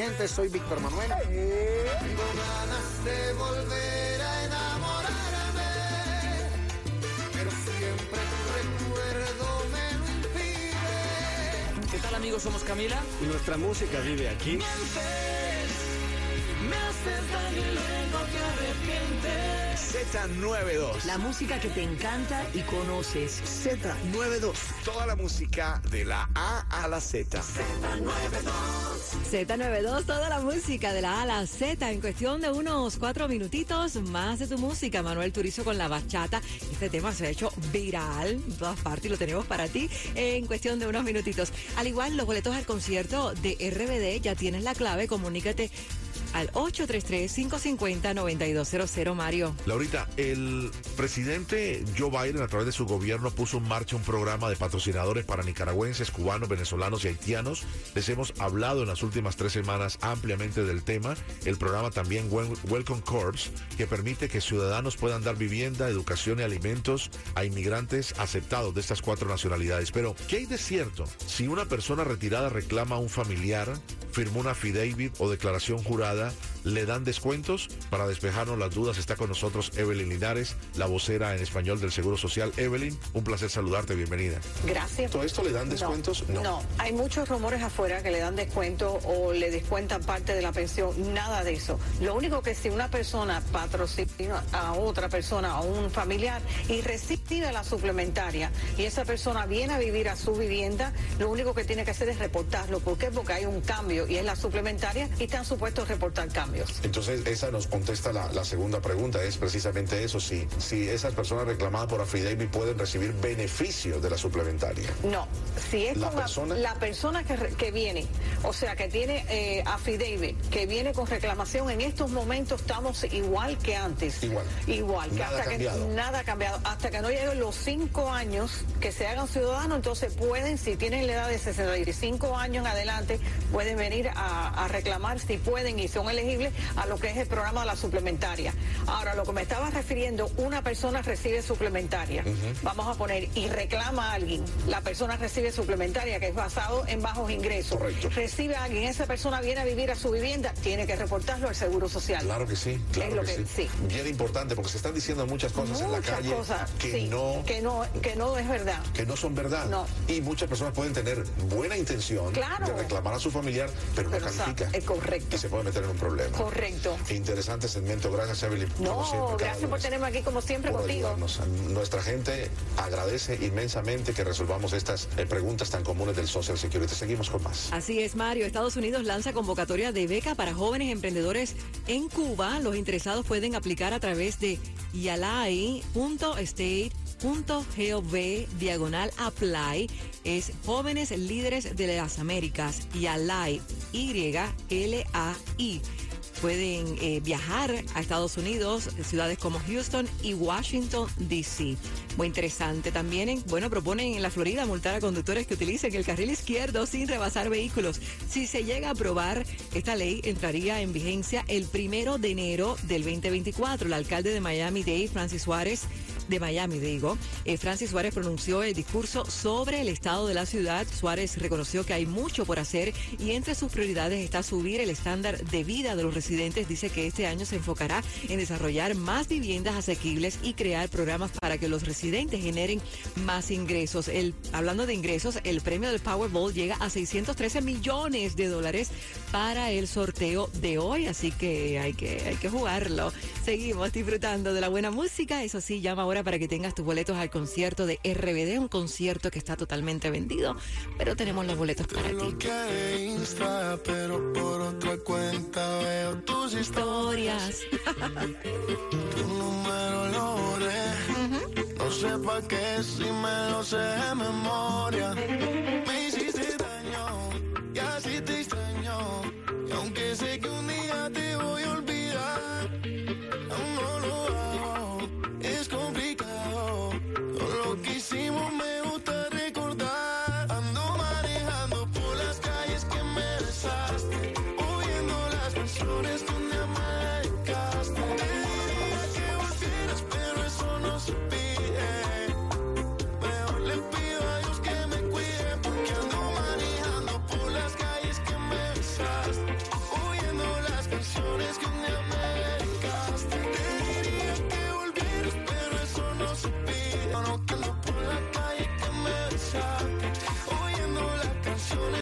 Gente? Soy Víctor Manuel. Tengo ganas de volver a enamorarme, pero siempre tu recuerdo me lo impide. ¿Qué tal amigos? Somos Camila. Y nuestra música vive aquí. Me haces daño y luego te arrepientes. Z92. La música que te encanta y conoces. Z92. Toda la música de la A a la Z. Z92, toda la música de la A a la Z en cuestión de unos cuatro minutitos más de tu música. Manuel Turizo con la bachata. Este tema se ha hecho viral en todas partes y lo tenemos para ti en cuestión de unos minutitos. Al igual, los boletos al concierto de RBD ya tienes la clave. Comunícate al 833-550-9200, Mario. Laurita, el presidente Joe Biden a través de su gobierno puso en marcha un programa de patrocinadores para nicaragüenses, cubanos, venezolanos y haitianos. Les hemos hablado en las últimas tres semanas ampliamente del tema. El programa también Wel- Welcome Corps, que permite que ciudadanos puedan dar vivienda, educación y alimentos a inmigrantes aceptados de estas cuatro nacionalidades. Pero, ¿qué hay de cierto? Si una persona retirada reclama a un familiar, firmó una affidavit o declaración jurada, ¿le dan descuentos? Para despejarnos las dudas está con nosotros Evelyn Linares, la vocera en español del Seguro Social. Evelyn, un placer saludarte, bienvenida. Gracias. ¿Todo esto le dan descuentos? No, hay muchos rumores afuera que le dan descuento o le descuentan parte de la pensión, nada de eso. Lo único que si una persona patrocina a otra persona, a un familiar y recibe la suplementaria y esa persona viene a vivir a su vivienda, lo único que tiene que hacer es reportarlo. ¿Por qué? Porque hay un cambio y es la suplementaria y están supuestos a reportar cambios. Entonces, esa nos contesta la, la segunda pregunta, es precisamente eso, si, si esas personas reclamadas por affidavit pueden recibir beneficios de la suplementaria. No, si es ¿La con persona? la persona que, que viene, o sea, que tiene eh, affidavit, que viene con reclamación, en estos momentos estamos igual que antes. Igual. Igual, que Nada hasta cambiado. que nada ha cambiado. Hasta que no lleguen los cinco años que se hagan ciudadanos, entonces pueden, si tienen la edad de 65 años en adelante, pueden venir a, a reclamar si pueden y son elegibles a lo que es el programa de la suplementaria. Ahora, lo que me estaba refiriendo, una persona recibe suplementaria, vamos a poner, y reclama a alguien, la persona recibe suplementaria, que es basado en bajos ingresos. Correcto. Recibe a alguien, esa persona viene a vivir a su vivienda, tiene que reportarlo al Seguro Social. Claro que sí, claro lo que, que- sí. sí. Bien importante, porque se están diciendo muchas cosas en la Muchas calle cosas, que, sí, no, que no, que no es verdad. que no son verdad. No. Y muchas personas pueden tener buena intención Claro. de reclamar a su familiar, pero, Pero no califica. es correcto. Y se puede meter en un problema. Correcto. Interesante segmento. Gracias, Evelyn. como No, siempre, gracias por tenerme aquí como siempre por contigo. ayudarnos. Nuestra gente agradece inmensamente que resolvamos estas eh, preguntas tan comunes del Social Security. Seguimos con más. Así es, Mario. Estados Unidos lanza convocatoria de beca para jóvenes emprendedores en Cuba. Los interesados pueden aplicar a través de yalai.state.gov diagonal apply. Es jóvenes líderes de las Américas. Yalai, Y-L-A-I. Pueden eh, viajar a Estados Unidos, ciudades como Houston y Washington, D.C. Muy interesante. También, en- bueno, proponen en la Florida multar a conductores que utilicen el carril izquierdo sin rebasar vehículos. Si se llega a aprobar, esta ley entraría en vigencia el primero de enero del 2024. El alcalde de Miami-Dade, Francis Suárez, de Miami, digo. Eh, Francis Suárez pronunció el discurso sobre el estado de la ciudad. Suárez reconoció que hay mucho por hacer y entre sus prioridades está subir el estándar de vida de los residentes. Dice que este año se enfocará en desarrollar más viviendas asequibles y crear programas para que los residentes generen más ingresos. El, hablando de ingresos, el premio del Powerball llega a 613 millones de dólares para el sorteo de hoy, así que hay que, hay que jugarlo. Seguimos disfrutando de la buena música. Eso sí, llama ahora para que tengas tus boletos al concierto de RBD, un concierto que está totalmente vendido, pero tenemos los boletos para ti. Lo que de Insta, pero por otra cuenta veo tus historias. Historias. Tu número lo borré. No sé pa' qué si me lo sé de memoria. Mi